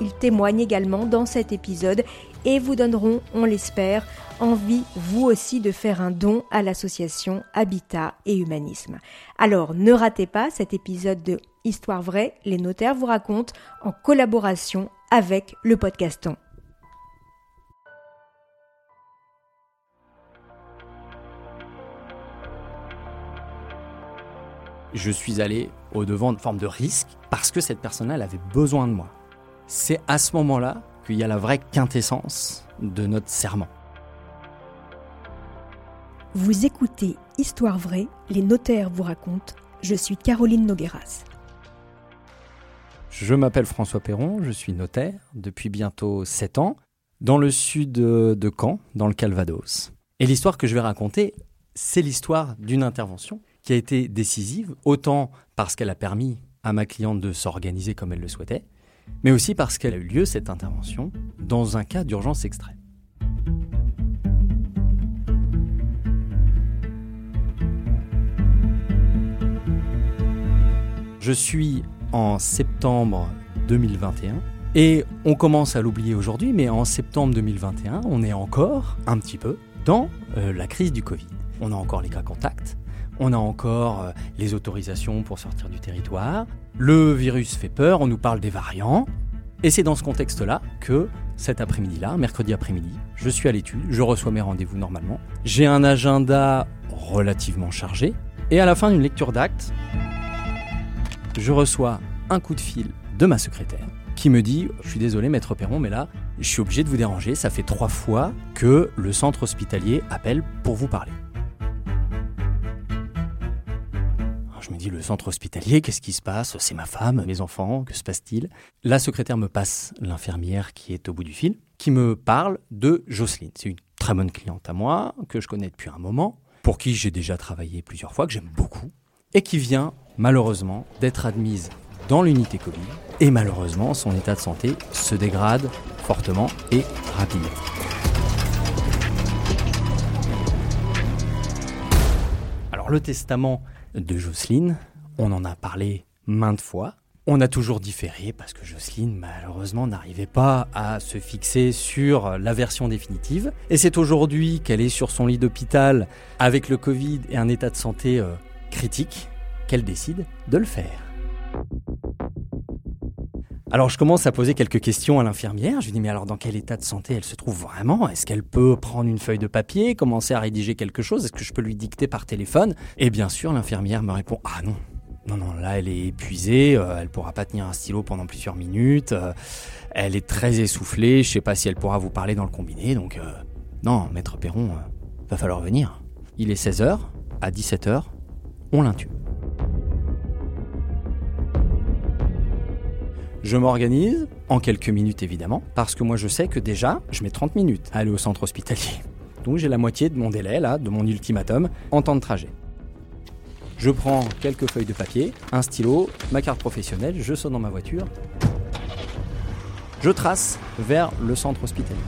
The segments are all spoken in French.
ils témoignent également dans cet épisode et vous donneront, on l'espère, envie vous aussi de faire un don à l'association Habitat et Humanisme. Alors ne ratez pas cet épisode de Histoire vraie, les notaires vous racontent en collaboration avec le podcaston. Je suis allé au devant de forme de risque parce que cette personne-là avait besoin de moi c'est à ce moment-là qu'il y a la vraie quintessence de notre serment. Vous écoutez Histoire vraie, les notaires vous racontent. Je suis Caroline Nogueras. Je m'appelle François Perron, je suis notaire depuis bientôt 7 ans dans le sud de Caen, dans le Calvados. Et l'histoire que je vais raconter, c'est l'histoire d'une intervention qui a été décisive, autant parce qu'elle a permis à ma cliente de s'organiser comme elle le souhaitait, mais aussi parce qu'elle a eu lieu, cette intervention, dans un cas d'urgence extrême. Je suis en septembre 2021 et on commence à l'oublier aujourd'hui, mais en septembre 2021, on est encore un petit peu dans euh, la crise du Covid. On a encore les cas contacts, on a encore euh, les autorisations pour sortir du territoire, le virus fait peur, on nous parle des variants. Et c'est dans ce contexte-là que cet après-midi-là, mercredi après-midi, je suis à l'étude, je reçois mes rendez-vous normalement. J'ai un agenda relativement chargé. Et à la fin d'une lecture d'acte, je reçois un coup de fil de ma secrétaire qui me dit Je suis désolé, maître Perron, mais là, je suis obligé de vous déranger. Ça fait trois fois que le centre hospitalier appelle pour vous parler. Dis, le centre hospitalier, qu'est-ce qui se passe? C'est ma femme, mes enfants, que se passe-t-il? La secrétaire me passe l'infirmière qui est au bout du fil, qui me parle de Jocelyne. C'est une très bonne cliente à moi, que je connais depuis un moment, pour qui j'ai déjà travaillé plusieurs fois, que j'aime beaucoup, et qui vient malheureusement d'être admise dans l'unité Covid. Et malheureusement, son état de santé se dégrade fortement et rapidement. Le testament de Jocelyne. On en a parlé maintes fois. On a toujours différé parce que Jocelyne, malheureusement, n'arrivait pas à se fixer sur la version définitive. Et c'est aujourd'hui qu'elle est sur son lit d'hôpital avec le Covid et un état de santé euh, critique qu'elle décide de le faire. Alors je commence à poser quelques questions à l'infirmière. Je lui dis mais alors dans quel état de santé elle se trouve vraiment? Est-ce qu'elle peut prendre une feuille de papier, commencer à rédiger quelque chose? Est-ce que je peux lui dicter par téléphone? Et bien sûr l'infirmière me répond ah non. Non, non, là elle est épuisée, euh, elle pourra pas tenir un stylo pendant plusieurs minutes, euh, elle est très essoufflée, je sais pas si elle pourra vous parler dans le combiné, donc euh, non, maître Perron, va falloir venir. Il est 16h, à 17h, on l'intube. Je m'organise, en quelques minutes évidemment, parce que moi je sais que déjà, je mets 30 minutes à aller au centre hospitalier. Donc j'ai la moitié de mon délai, là, de mon ultimatum, en temps de trajet. Je prends quelques feuilles de papier, un stylo, ma carte professionnelle, je saute dans ma voiture. Je trace vers le centre hospitalier.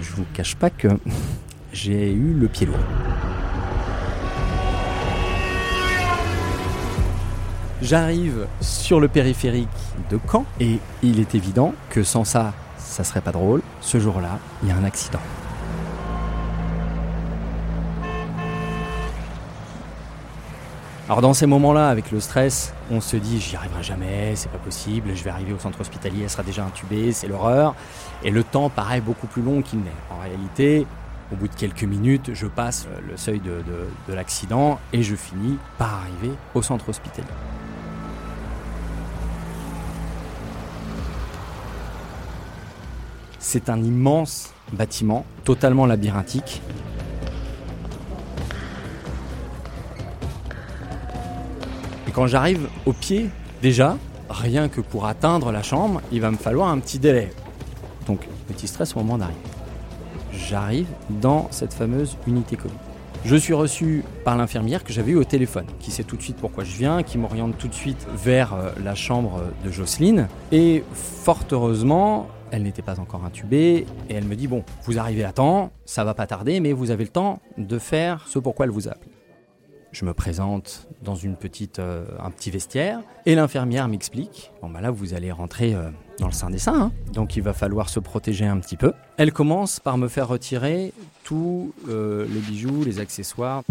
Je vous cache pas que j'ai eu le pied lourd. J'arrive sur le périphérique de Caen et il est évident que sans ça, ça serait pas drôle. Ce jour-là, il y a un accident. Alors dans ces moments-là, avec le stress, on se dit j'y arriverai jamais, c'est pas possible, je vais arriver au centre hospitalier, elle sera déjà intubée, c'est l'horreur. Et le temps paraît beaucoup plus long qu'il n'est. En réalité, au bout de quelques minutes, je passe le seuil de, de l'accident et je finis par arriver au centre hospitalier. C'est un immense bâtiment, totalement labyrinthique. Et quand j'arrive au pied, déjà, rien que pour atteindre la chambre, il va me falloir un petit délai. Donc, petit stress au moment d'arriver. J'arrive dans cette fameuse unité Covid. Je suis reçu par l'infirmière que j'avais eu au téléphone, qui sait tout de suite pourquoi je viens, qui m'oriente tout de suite vers euh, la chambre de Jocelyne. Et fort heureusement, elle n'était pas encore intubée et elle me dit bon, vous arrivez à temps, ça va pas tarder, mais vous avez le temps de faire ce pourquoi elle vous a appelé. Je me présente dans une petite, euh, un petit vestiaire et l'infirmière m'explique bon bah là vous allez rentrer euh, dans le sein des seins, donc il va falloir se protéger un petit peu. Elle commence par me faire retirer tous euh, les bijoux, les accessoires.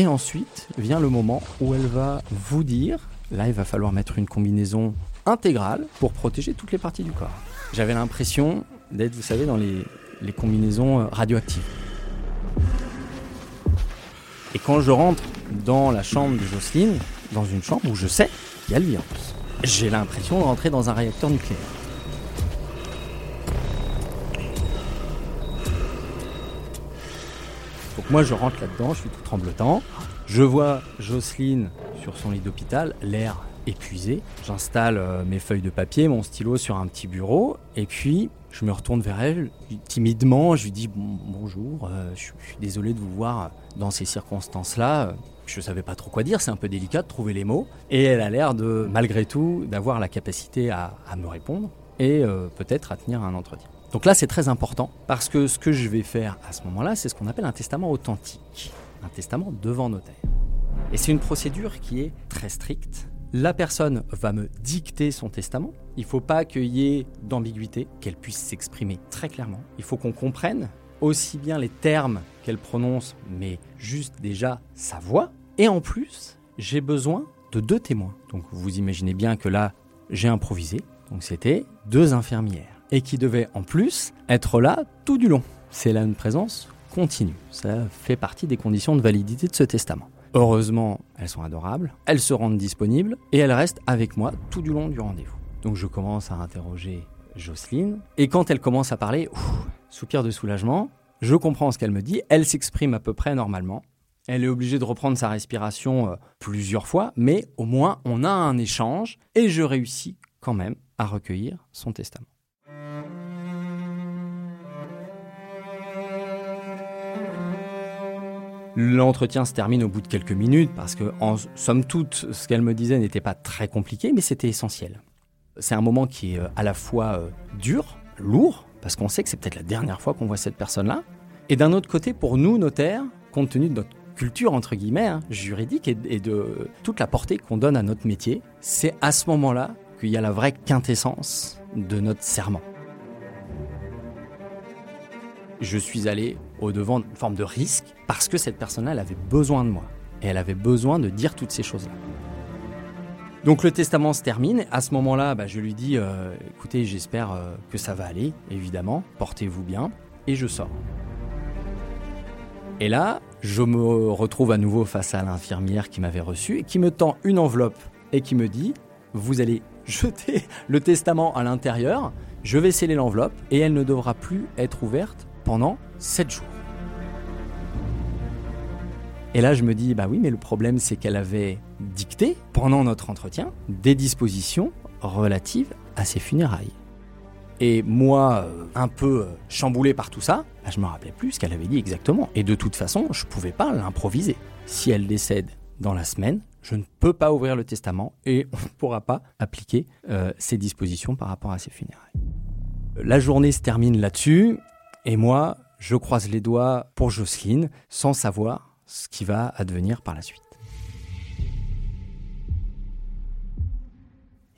Et ensuite vient le moment où elle va vous dire, là il va falloir mettre une combinaison intégrale pour protéger toutes les parties du corps. J'avais l'impression d'être, vous savez, dans les, combinaisons euh, radioactives. Et quand je rentre dans la chambre de Jocelyne, dans une chambre où je sais qu'il y a le virus, j'ai l'impression de rentrer dans un réacteur nucléaire. Moi je rentre là-dedans, je suis tout tremblotant. Je vois Jocelyne sur son lit d'hôpital, l'air épuisé. J'installe euh, mes feuilles de papier, mon stylo sur un petit bureau, et puis je me retourne vers elle timidement. Je lui dis bonjour, euh, je, suis désolé de vous voir dans ces circonstances-là. Je ne savais pas trop quoi dire, c'est un peu délicat de trouver les mots. Et elle a l'air de, malgré tout, d'avoir la capacité à, me répondre et euh, peut-être à tenir un entretien. Donc là, c'est très important parce que ce que je vais faire à ce moment-là, c'est ce qu'on appelle un testament authentique, un testament devant notaire. Et c'est une procédure qui est très stricte la personne va me dicter son testament. Il ne faut pas qu'il y ait d'ambiguïté, qu'elle puisse s'exprimer très clairement. Il faut qu'on comprenne aussi bien les termes qu'elle prononce, mais juste déjà sa voix. Et en plus, j'ai besoin de deux témoins. Donc vous imaginez bien que là, j'ai improvisé. Donc c'était deux infirmières. Et qui devaient en plus être là tout du long. C'est là une présence continue. Ça fait partie des conditions de validité de ce testament. Heureusement, elles sont adorables, elles se rendent disponibles et elles restent avec moi tout du long du rendez-vous. Donc je commence à interroger Jocelyne et quand elle commence à parler, soupir de soulagement, je comprends ce qu'elle me dit, elle s'exprime à peu près normalement. Elle est obligée de reprendre sa respiration euh, plusieurs fois, mais au moins on a un échange et je réussis quand même à recueillir son testament. L'entretien se termine au bout de quelques minutes parce que, en somme toute, ce qu'elle me disait n'était pas très compliqué, mais c'était essentiel. C'est un moment qui est euh, à la fois euh, dur, lourd, parce qu'on sait que c'est peut-être la dernière fois qu'on voit cette personne-là. Et d'un autre côté, pour nous, notaires, compte tenu de notre culture, entre guillemets, hein, juridique et, et de toute la portée qu'on donne à notre métier, c'est à ce moment-là qu'il y a la vraie quintessence de notre serment. Je suis allé au-devant d'une forme de risque parce que cette personne-là, elle avait besoin de moi. Et elle avait besoin de dire toutes ces choses-là. Donc le testament se termine. À ce moment-là, bah, je lui dis euh, écoutez, j'espère euh, que ça va aller, évidemment. Portez-vous bien. Et je sors. Et là, je me retrouve à nouveau face à l'infirmière qui m'avait reçu et qui me tend une enveloppe et qui me dit vous allez jeter le testament à l'intérieur. Je vais sceller l'enveloppe et elle ne devra plus être ouverte pendant 7 jours. Et là, je me dis, bah oui, mais le problème, c'est qu'elle avait dicté, pendant notre entretien, des dispositions relatives à ses funérailles. Et moi, euh, un peu euh, chamboulé par tout ça, bah, je me rappelais plus ce qu'elle avait dit exactement. Et de toute façon, je ne pouvais pas l'improviser. Si elle décède dans la semaine, je ne peux pas ouvrir le testament et on ne pourra pas appliquer euh, ces dispositions par rapport à ses funérailles. La journée se termine là-dessus et moi, je croise les doigts pour Jocelyne sans savoir ce qui va advenir par la suite.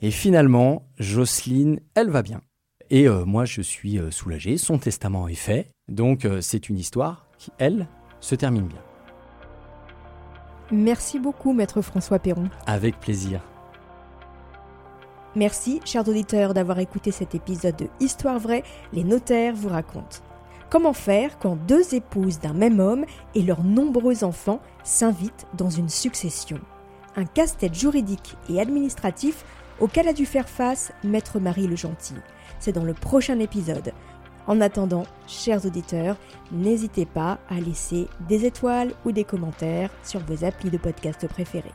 Et finalement, Jocelyne, elle va bien. Et euh, moi, je suis euh, soulagé, son testament est fait, donc euh, c'est une histoire qui, elle, se termine bien. Merci beaucoup, maître François Perron. Avec plaisir. Merci, chers auditeurs, d'avoir écouté cet épisode de Histoire vraie, les notaires vous racontent. Comment faire quand deux épouses d'un même homme et leurs nombreux enfants s'invitent dans une succession? Un casse-tête juridique et administratif auquel a dû faire face Maître Marie le Gentil. C'est dans le prochain épisode. En attendant, chers auditeurs, n'hésitez pas à laisser des étoiles ou des commentaires sur vos applis de podcast préférés.